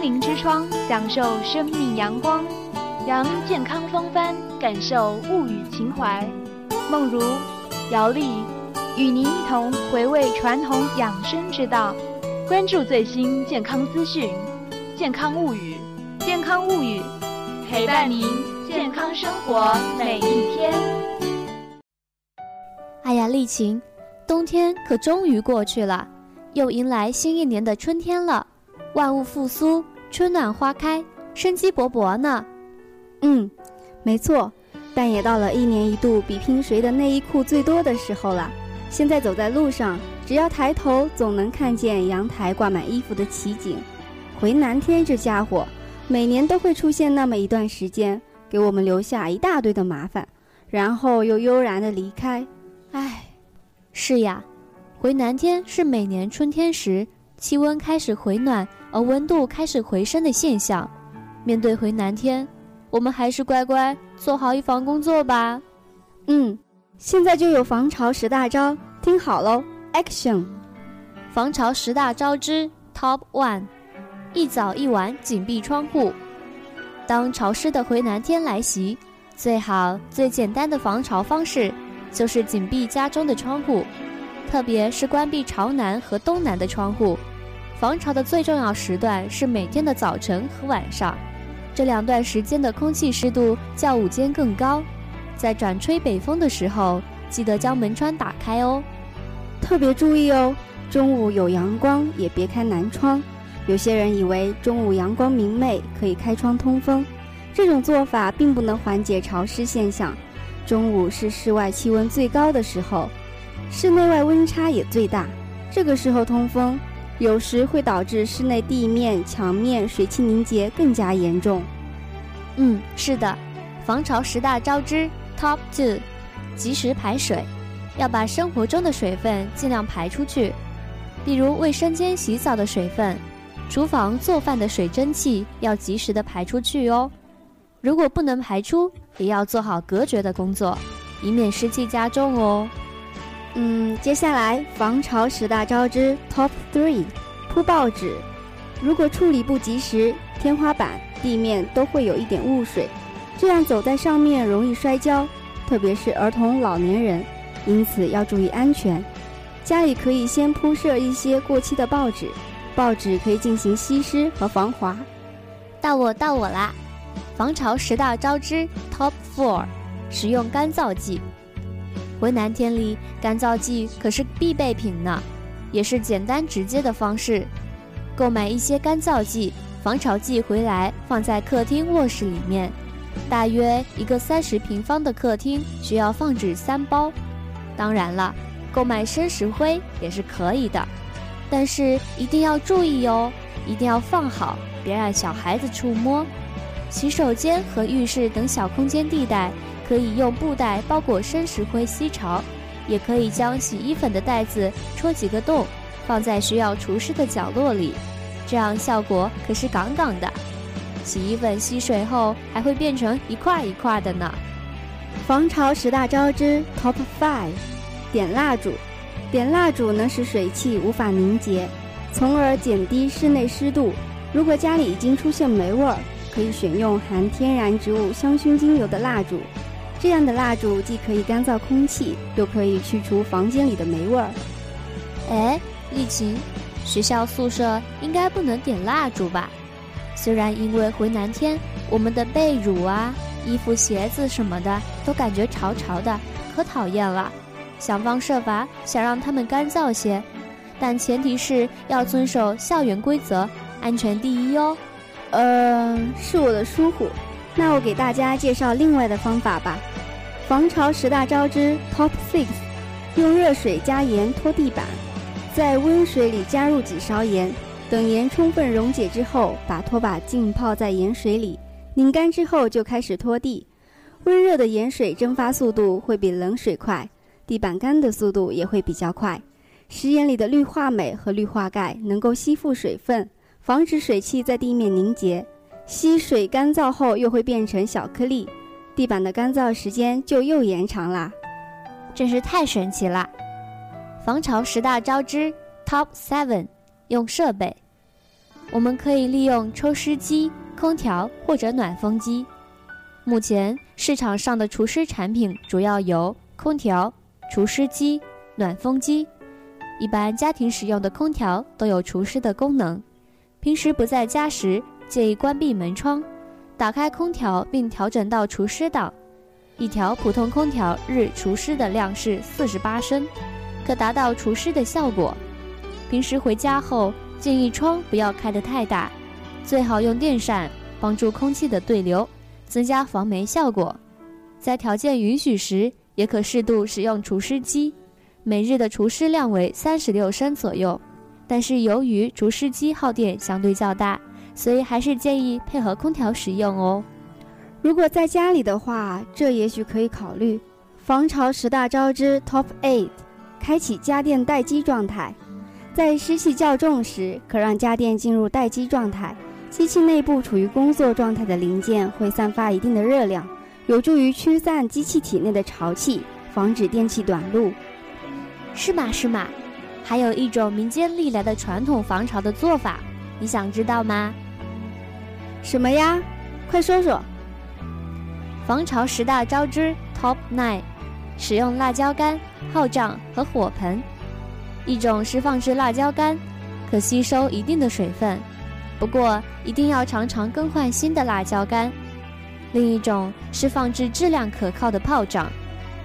灵之窗，享受生命阳光，扬健康风帆，感受物语情怀。梦如、姚丽与您一同回味传统养生之道，关注最新健康资讯，健康物语，健康物语，陪伴您健康生活每一天。哎呀，丽琴，冬天可终于过去了，又迎来新一年的春天了。万物复苏，春暖花开，生机勃勃呢。嗯，没错，但也到了一年一度比拼谁的内衣裤最多的时候了。现在走在路上，只要抬头，总能看见阳台挂满衣服的奇景。回南天这家伙，每年都会出现那么一段时间，给我们留下一大堆的麻烦，然后又悠然的离开。唉，是呀，回南天是每年春天时气温开始回暖。而温度开始回升的现象，面对回南天，我们还是乖乖做好预防工作吧。嗯，现在就有防潮十大招，听好喽，Action！防潮十大招之 Top One：一早一晚紧闭窗户。当潮湿的回南天来袭，最好最简单的防潮方式就是紧闭家中的窗户，特别是关闭朝南和东南的窗户。防潮的最重要时段是每天的早晨和晚上，这两段时间的空气湿度较午间更高。在转吹北风的时候，记得将门窗打开哦。特别注意哦，中午有阳光也别开南窗。有些人以为中午阳光明媚可以开窗通风，这种做法并不能缓解潮湿现象。中午是室外气温最高的时候，室内外温差也最大，这个时候通风。有时会导致室内地面、墙面水汽凝结更加严重。嗯，是的，防潮十大招之 Top Two，及时排水，要把生活中的水分尽量排出去，比如卫生间洗澡的水分，厨房做饭的水蒸气要及时的排出去哦。如果不能排出，也要做好隔绝的工作，以免湿气加重哦。嗯，接下来防潮十大招之 Top Three，铺报纸。如果处理不及时，天花板、地面都会有一点雾水，这样走在上面容易摔跤，特别是儿童、老年人，因此要注意安全。家里可以先铺设一些过期的报纸，报纸可以进行吸湿和防滑。到我到我啦！防潮十大招之 Top Four，使用干燥剂。回南天里，干燥剂可是必备品呢，也是简单直接的方式。购买一些干燥剂、防潮剂回来，放在客厅、卧室里面。大约一个三十平方的客厅需要放置三包。当然了，购买生石灰也是可以的，但是一定要注意哟，一定要放好，别让小孩子触摸。洗手间和浴室等小空间地带。可以用布袋包裹生石灰吸潮，也可以将洗衣粉的袋子戳几个洞，放在需要除湿的角落里，这样效果可是杠杠的。洗衣粉吸水后还会变成一块一块的呢。防潮十大招之 Top Five，点蜡烛。点蜡烛能使水汽无法凝结，从而减低室内湿度。如果家里已经出现霉味儿，可以选用含天然植物香薰精油的蜡烛。这样的蜡烛既可以干燥空气，又可以去除房间里的霉味儿。哎，丽琴，学校宿舍应该不能点蜡烛吧？虽然因为回南天，我们的被褥啊、衣服、鞋子什么的都感觉潮潮的，可讨厌了。想方设法想让它们干燥些，但前提是要遵守校园规则，安全第一哦。呃，是我的疏忽。那我给大家介绍另外的方法吧。防潮十大招之 Top Six，用热水加盐拖地板，在温水里加入几勺盐，等盐充分溶解之后，把拖把浸泡在盐水里，拧干之后就开始拖地。温热的盐水蒸发速度会比冷水快，地板干的速度也会比较快。食盐里的氯化镁和氯化钙能够吸附水分，防止水汽在地面凝结。吸水干燥后又会变成小颗粒，地板的干燥时间就又延长啦，真是太神奇了！防潮十大招之 Top Seven，用设备。我们可以利用抽湿机、空调或者暖风机。目前市场上的除湿产品主要有空调、除湿机、暖风机。一般家庭使用的空调都有除湿的功能。平时不在家时，建议关闭门窗，打开空调并调整到除湿档。一条普通空调日除湿的量是四十八升，可达到除湿的效果。平时回家后，建议窗不要开得太大，最好用电扇帮助空气的对流，增加防霉效果。在条件允许时，也可适度使用除湿机，每日的除湿量为三十六升左右。但是由于除湿机耗电相对较大，所以还是建议配合空调使用哦。如果在家里的话，这也许可以考虑防潮十大招之 Top Eight，开启家电待机状态。在湿气较重时，可让家电进入待机状态。机器内部处于工作状态的零件会散发一定的热量，有助于驱散机器体内的潮气，防止电器短路。是嘛？是嘛？还有一种民间历来的传统防潮的做法，你想知道吗？什么呀？快说说。防潮十大招之 Top Nine，使用辣椒干、号帐和火盆。一种是放置辣椒干，可吸收一定的水分，不过一定要常常更换新的辣椒干。另一种是放置质量可靠的炮仗，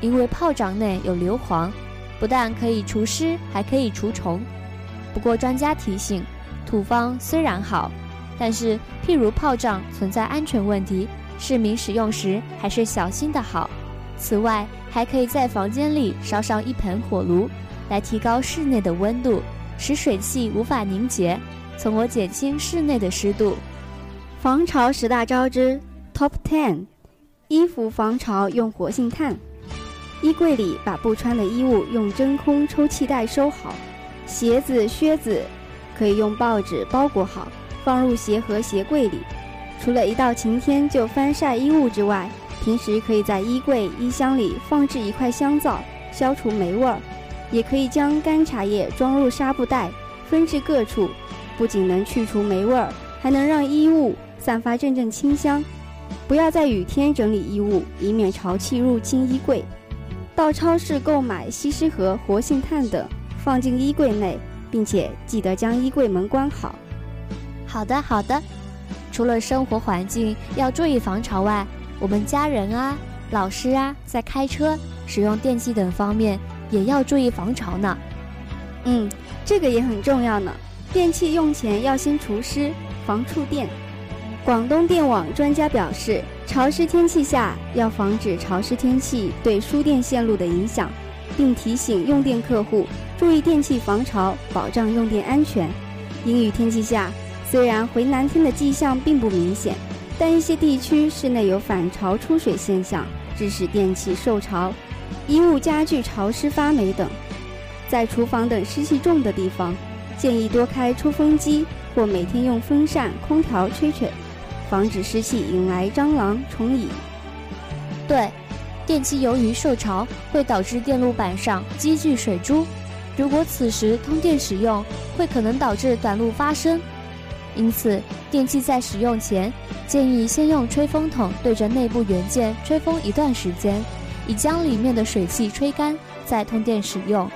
因为炮仗内有硫磺，不但可以除湿，还可以除虫。不过专家提醒，土方虽然好，但是譬如炮仗存在安全问题。市民使用时还是小心的好。此外，还可以在房间里烧上一盆火炉，来提高室内的温度，使水汽无法凝结，从而减轻室内的湿度。防潮十大招之 Top Ten：衣服防潮用活性炭。衣柜里把不穿的衣物用真空抽气袋收好，鞋子、靴子可以用报纸包裹好，放入鞋盒、鞋柜里。除了一到晴天就翻晒衣物之外，平时可以在衣柜、衣箱里放置一块香皂，消除霉味儿；也可以将干茶叶装入纱布袋，分置各处，不仅能去除霉味儿，还能让衣物散发阵阵清香。不要在雨天整理衣物，以免潮气入侵衣柜。到超市购买吸湿盒、活性炭等，放进衣柜内，并且记得将衣柜门关好。好的，好的。除了生活环境要注意防潮外，我们家人啊、老师啊，在开车、使用电器等方面也要注意防潮呢。嗯，这个也很重要呢。电器用前要先除湿，防触电。广东电网专家表示，潮湿天气下要防止潮湿天气对输电线路的影响，并提醒用电客户注意电器防潮，保障用电安全。阴雨天气下。虽然回南天的迹象并不明显，但一些地区室内有反潮出水现象，致使电器受潮、衣物、家具潮湿发霉等。在厨房等湿气重的地方，建议多开抽风机或每天用风扇、空调吹吹，防止湿气引来蟑螂、虫蚁。对，电器由于受潮会导致电路板上积聚水珠，如果此时通电使用，会可能导致短路发生。因此，电器在使用前，建议先用吹风筒对着内部元件吹风一段时间，以将里面的水汽吹干，再通电使用。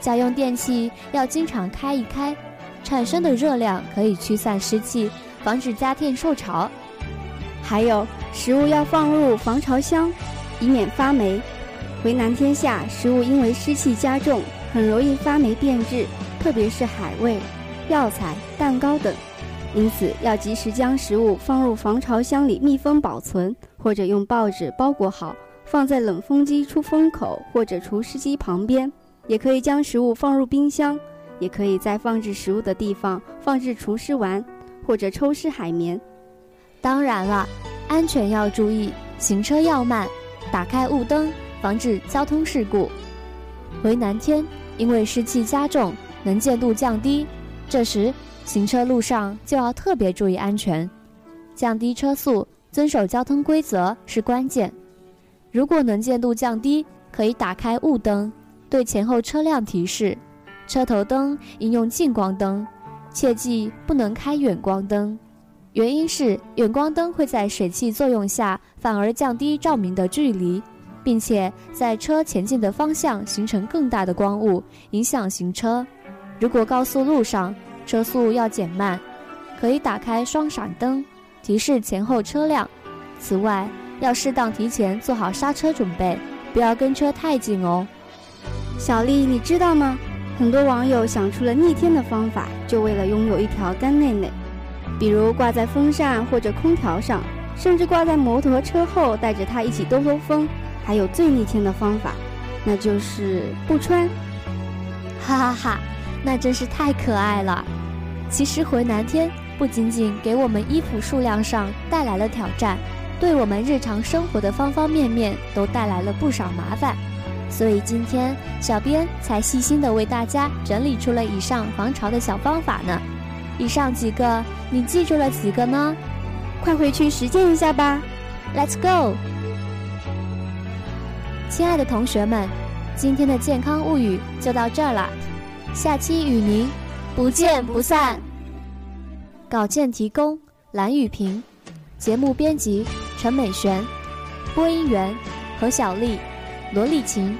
家用电器要经常开一开，产生的热量可以驱散湿气，防止家电受潮。还有，食物要放入防潮箱，以免发霉。回南天下，食物因为湿气加重，很容易发霉变质，特别是海味、药材、蛋糕等。因此，要及时将食物放入防潮箱里密封保存，或者用报纸包裹好，放在冷风机出风口或者除湿机旁边。也可以将食物放入冰箱，也可以在放置食物的地方放置除湿丸或者抽湿海绵。当然了，安全要注意，行车要慢，打开雾灯，防止交通事故。回南天，因为湿气加重，能见度降低，这时。行车路上就要特别注意安全，降低车速，遵守交通规则是关键。如果能见度降低，可以打开雾灯，对前后车辆提示；车头灯应用近光灯，切记不能开远光灯，原因是远光灯会在水汽作用下反而降低照明的距离，并且在车前进的方向形成更大的光雾，影响行车。如果高速路上车速要减慢，可以打开双闪灯，提示前后车辆。此外，要适当提前做好刹车准备，不要跟车太近哦。小丽，你知道吗？很多网友想出了逆天的方法，就为了拥有一条干内内，比如挂在风扇或者空调上，甚至挂在摩托车后，带着它一起兜兜风。还有最逆天的方法，那就是不穿。哈哈哈，那真是太可爱了。其实回南天不仅仅给我们衣服数量上带来了挑战，对我们日常生活的方方面面都带来了不少麻烦。所以今天小编才细心的为大家整理出了以上防潮的小方法呢。以上几个你记住了几个呢？快回去实践一下吧！Let's go！亲爱的同学们，今天的健康物语就到这儿了，下期与您不见不散。稿件提供蓝雨萍，节目编辑陈美璇，播音员何小丽。罗丽琴。